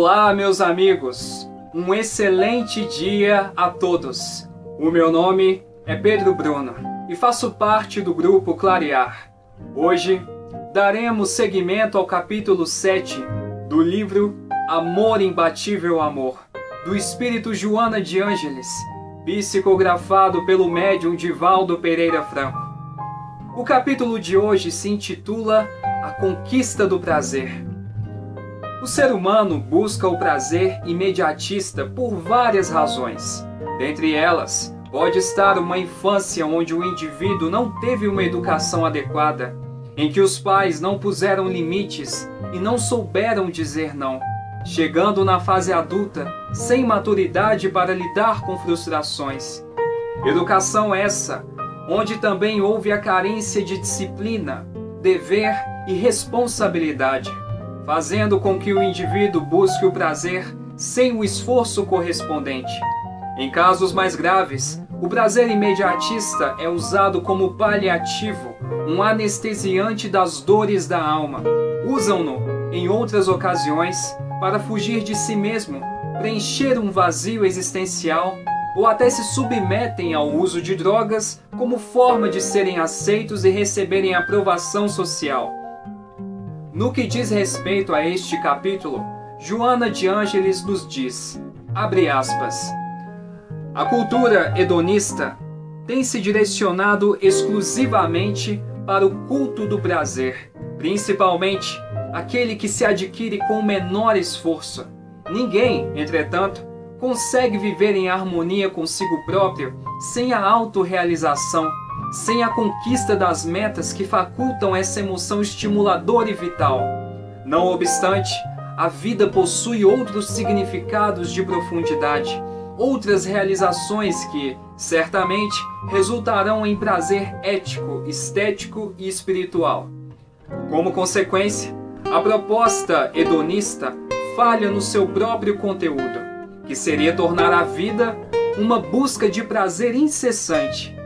Olá, meus amigos. Um excelente dia a todos. O meu nome é Pedro Bruno e faço parte do grupo Clarear. Hoje daremos seguimento ao capítulo 7 do livro Amor Imbatível Amor, do espírito Joana de Ângeles, psicografado pelo médium Divaldo Pereira Franco. O capítulo de hoje se intitula A Conquista do Prazer. O ser humano busca o prazer imediatista por várias razões. Dentre elas, pode estar uma infância onde o indivíduo não teve uma educação adequada, em que os pais não puseram limites e não souberam dizer não, chegando na fase adulta sem maturidade para lidar com frustrações. Educação essa, onde também houve a carência de disciplina, dever e responsabilidade fazendo com que o indivíduo busque o prazer sem o esforço correspondente. Em casos mais graves, o prazer imediatista é usado como paliativo, um anestesiante das dores da alma. Usam-no, em outras ocasiões, para fugir de si mesmo, preencher um vazio existencial ou até se submetem ao uso de drogas como forma de serem aceitos e receberem aprovação social. No que diz respeito a este capítulo, Joana de Ângeles nos diz, abre aspas, a cultura hedonista tem se direcionado exclusivamente para o culto do prazer, principalmente aquele que se adquire com menor esforço. Ninguém, entretanto, consegue viver em harmonia consigo próprio sem a autorrealização sem a conquista das metas que facultam essa emoção estimuladora e vital. Não obstante, a vida possui outros significados de profundidade, outras realizações que, certamente, resultarão em prazer ético, estético e espiritual. Como consequência, a proposta hedonista falha no seu próprio conteúdo, que seria tornar a vida uma busca de prazer incessante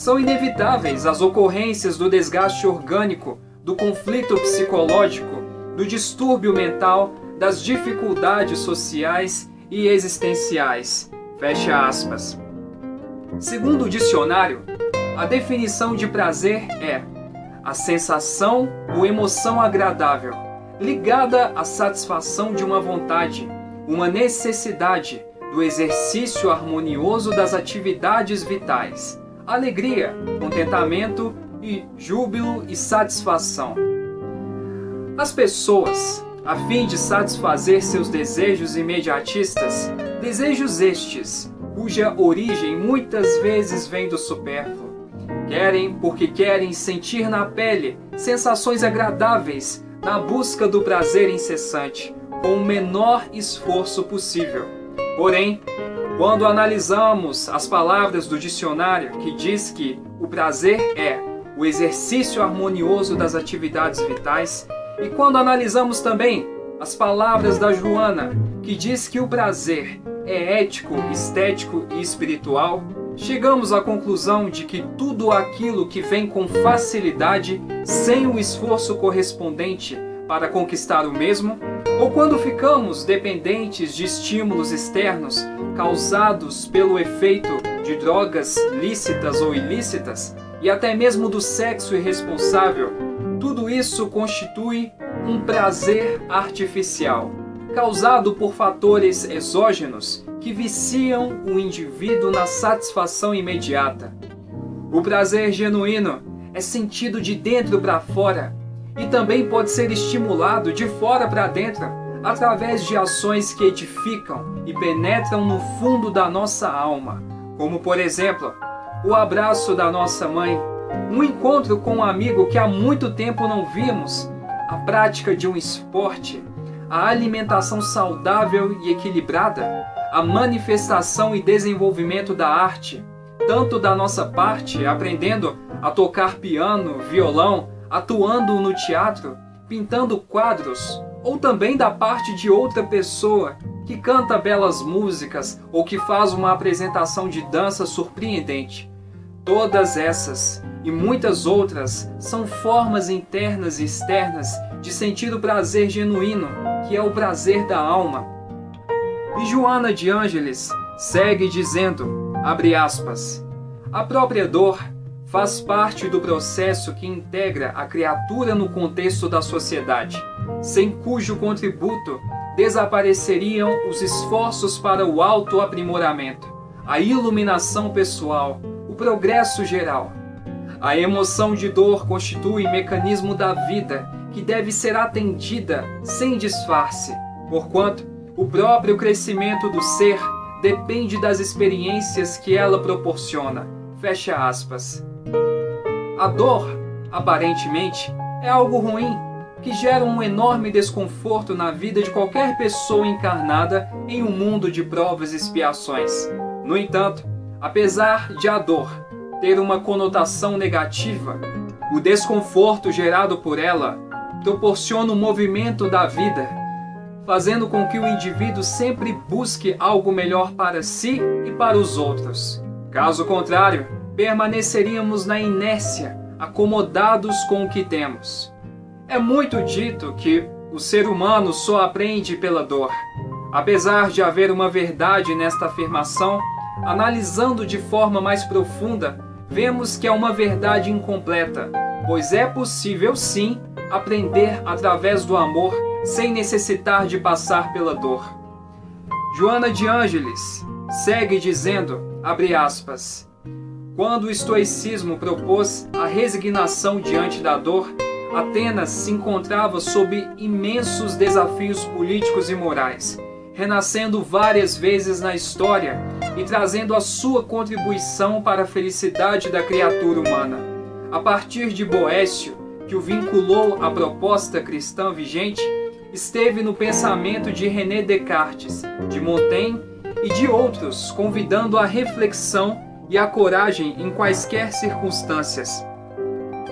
são inevitáveis as ocorrências do desgaste orgânico, do conflito psicológico, do distúrbio mental, das dificuldades sociais e existenciais. Fecha aspas. Segundo o dicionário, a definição de prazer é a sensação ou emoção agradável, ligada à satisfação de uma vontade, uma necessidade do exercício harmonioso das atividades vitais alegria, contentamento e júbilo e satisfação. As pessoas, a fim de satisfazer seus desejos imediatistas, desejos estes, cuja origem muitas vezes vem do supérfluo, querem porque querem sentir na pele sensações agradáveis na busca do prazer incessante, com o menor esforço possível. Porém, quando analisamos as palavras do dicionário que diz que o prazer é o exercício harmonioso das atividades vitais, e quando analisamos também as palavras da Joana, que diz que o prazer é ético, estético e espiritual, chegamos à conclusão de que tudo aquilo que vem com facilidade, sem o esforço correspondente para conquistar o mesmo, ou quando ficamos dependentes de estímulos externos causados pelo efeito de drogas lícitas ou ilícitas e até mesmo do sexo irresponsável, tudo isso constitui um prazer artificial, causado por fatores exógenos que viciam o indivíduo na satisfação imediata. O prazer genuíno é sentido de dentro para fora e também pode ser estimulado de fora para dentro através de ações que edificam e penetram no fundo da nossa alma, como por exemplo, o abraço da nossa mãe, um encontro com um amigo que há muito tempo não vimos, a prática de um esporte, a alimentação saudável e equilibrada, a manifestação e desenvolvimento da arte, tanto da nossa parte, aprendendo a tocar piano, violão, atuando no teatro, pintando quadros, ou também da parte de outra pessoa que canta belas músicas ou que faz uma apresentação de dança surpreendente. Todas essas e muitas outras são formas internas e externas de sentir o prazer genuíno, que é o prazer da alma. E Joana de Ângeles segue dizendo, abre aspas, a própria dor faz parte do processo que integra a criatura no contexto da sociedade, sem cujo contributo desapareceriam os esforços para o autoaprimoramento, a iluminação pessoal, o progresso geral. A emoção de dor constitui mecanismo da vida que deve ser atendida sem disfarce, porquanto o próprio crescimento do ser depende das experiências que ela proporciona. Fecha aspas. A dor, aparentemente, é algo ruim que gera um enorme desconforto na vida de qualquer pessoa encarnada em um mundo de provas e expiações. No entanto, apesar de a dor ter uma conotação negativa, o desconforto gerado por ela proporciona o movimento da vida, fazendo com que o indivíduo sempre busque algo melhor para si e para os outros. Caso contrário, permaneceríamos na inércia, acomodados com o que temos. É muito dito que o ser humano só aprende pela dor. Apesar de haver uma verdade nesta afirmação, analisando de forma mais profunda, vemos que é uma verdade incompleta, pois é possível sim aprender através do amor sem necessitar de passar pela dor. Joana de Ângeles segue dizendo, abre aspas, quando o estoicismo propôs a resignação diante da dor, Atenas se encontrava sob imensos desafios políticos e morais, renascendo várias vezes na história e trazendo a sua contribuição para a felicidade da criatura humana. A partir de Boécio, que o vinculou à proposta cristã vigente, esteve no pensamento de René Descartes, de Montaigne e de outros, convidando a reflexão e a coragem em quaisquer circunstâncias.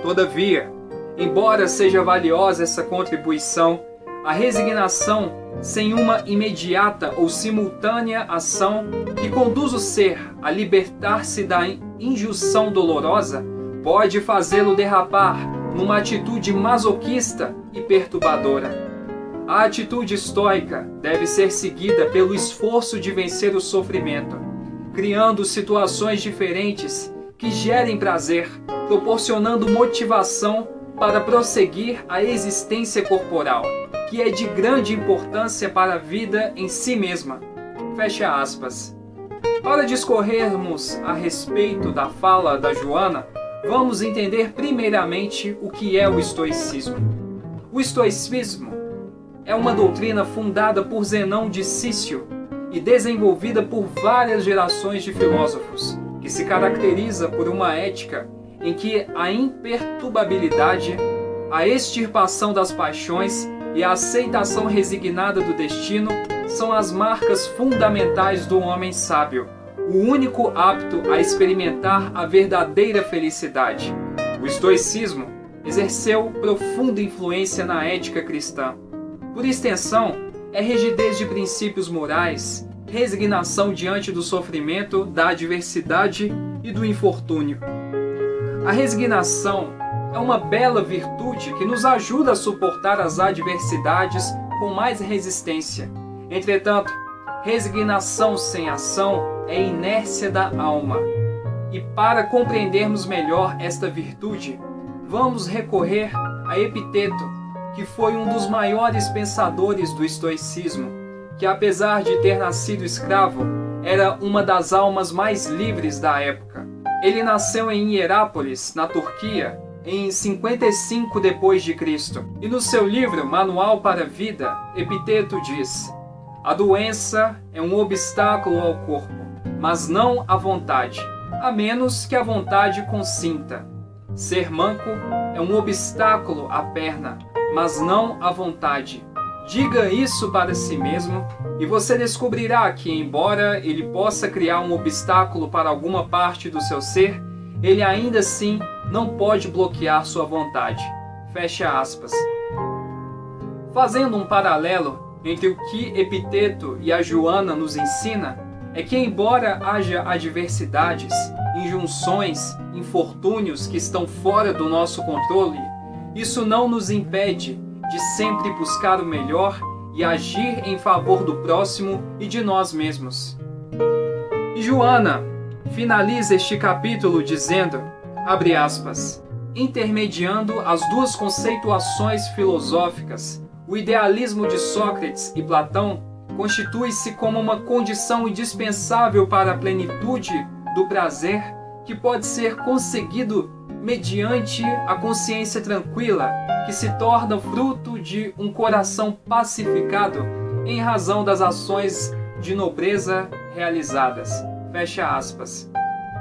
Todavia, Embora seja valiosa essa contribuição, a resignação sem uma imediata ou simultânea ação que conduz o ser a libertar-se da injunção dolorosa pode fazê-lo derrapar numa atitude masoquista e perturbadora. A atitude estoica deve ser seguida pelo esforço de vencer o sofrimento, criando situações diferentes que gerem prazer, proporcionando motivação para prosseguir a existência corporal, que é de grande importância para a vida em si mesma. Fecha aspas. Para discorrermos a respeito da fala da Joana, vamos entender primeiramente o que é o estoicismo. O estoicismo é uma doutrina fundada por Zenão de Cício e desenvolvida por várias gerações de filósofos, que se caracteriza por uma ética em que a imperturbabilidade, a extirpação das paixões e a aceitação resignada do destino são as marcas fundamentais do homem sábio, o único apto a experimentar a verdadeira felicidade. O estoicismo exerceu profunda influência na ética cristã. Por extensão, é rigidez de princípios morais, resignação diante do sofrimento, da adversidade e do infortúnio. A resignação é uma bela virtude que nos ajuda a suportar as adversidades com mais resistência. Entretanto, resignação sem ação é inércia da alma. E para compreendermos melhor esta virtude, vamos recorrer a Epiteto, que foi um dos maiores pensadores do estoicismo, que apesar de ter nascido escravo, era uma das almas mais livres da época. Ele nasceu em Hierápolis, na Turquia, em 55 depois de Cristo. E no seu livro Manual para a Vida, Epiteto diz: A doença é um obstáculo ao corpo, mas não à vontade, a menos que a vontade consinta. Ser manco é um obstáculo à perna, mas não à vontade. Diga isso para si mesmo e você descobrirá que, embora ele possa criar um obstáculo para alguma parte do seu ser, ele ainda assim não pode bloquear sua vontade. Fecha aspas. Fazendo um paralelo entre o que Epiteto e a Joana nos ensina, é que, embora haja adversidades, injunções, infortúnios que estão fora do nosso controle, isso não nos impede de sempre buscar o melhor e agir em favor do próximo e de nós mesmos. E Joana finaliza este capítulo dizendo, abre aspas, intermediando as duas conceituações filosóficas, o idealismo de Sócrates e Platão constitui-se como uma condição indispensável para a plenitude do prazer que pode ser conseguido mediante a consciência tranquila, que se torna fruto de um coração pacificado em razão das ações de nobreza realizadas. Fecha aspas.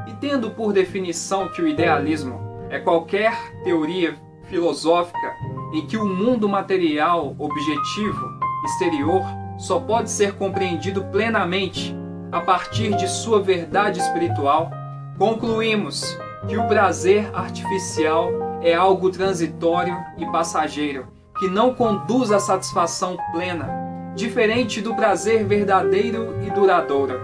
E tendo por definição que o idealismo é qualquer teoria filosófica em que o mundo material objetivo exterior só pode ser compreendido plenamente a partir de sua verdade espiritual, concluímos que o prazer artificial é algo transitório e passageiro, que não conduz à satisfação plena, diferente do prazer verdadeiro e duradouro,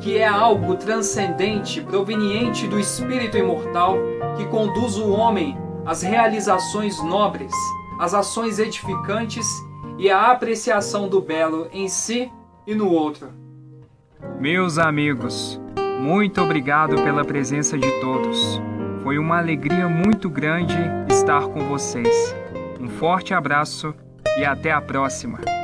que é algo transcendente proveniente do espírito imortal que conduz o homem às realizações nobres, às ações edificantes e à apreciação do belo em si e no outro. Meus amigos, muito obrigado pela presença de todos. Foi uma alegria muito grande estar com vocês. Um forte abraço e até a próxima.